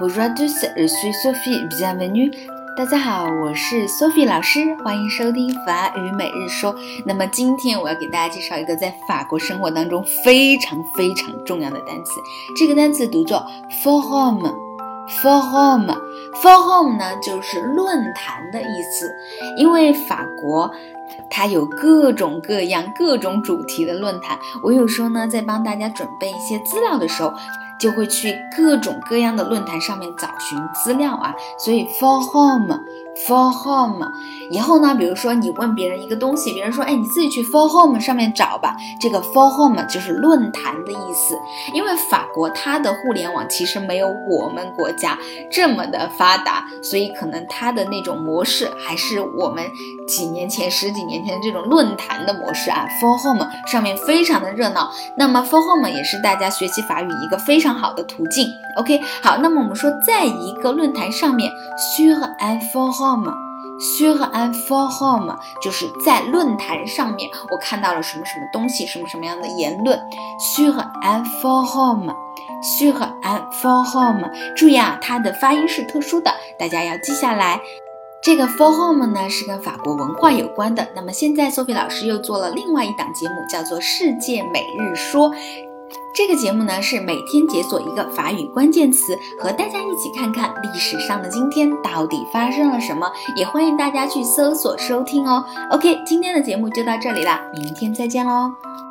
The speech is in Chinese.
Bonjour à tous, je suis Sophie, bienvenue. 大家好，我是 Sophie 老师，欢迎收听法语每日说。那么今天我要给大家介绍一个在法国生活当中非常非常重要的单词，这个单词读作 forum。forum forum 呢就是论坛的意思，因为法国它有各种各样、各种主题的论坛。我有时候呢在帮大家准备一些资料的时候。就会去各种各样的论坛上面找寻资料啊，所以 for home for home 以后呢，比如说你问别人一个东西，别人说，哎，你自己去 for home 上面找吧。这个 for home 就是论坛的意思。因为法国它的互联网其实没有我们国家这么的发达，所以可能它的那种模式还是我们几年前、十几年前这种论坛的模式啊。for home 上面非常的热闹。那么 for home 也是大家学习法语一个。非常好的途径，OK，好，那么我们说，在一个论坛上面，sur un forum，sur un forum，就是在论坛上面，我看到了什么什么东西，什么什么样的言论，sur un forum，sur un forum，注意啊，它的发音是特殊的，大家要记下来。这个 forum 呢是跟法国文化有关的。那么现在，Sophie 老师又做了另外一档节目，叫做《世界每日说》。这个节目呢是每天解锁一个法语关键词，和大家一起看看历史上的今天到底发生了什么，也欢迎大家去搜索收听哦。OK，今天的节目就到这里了，明天再见喽。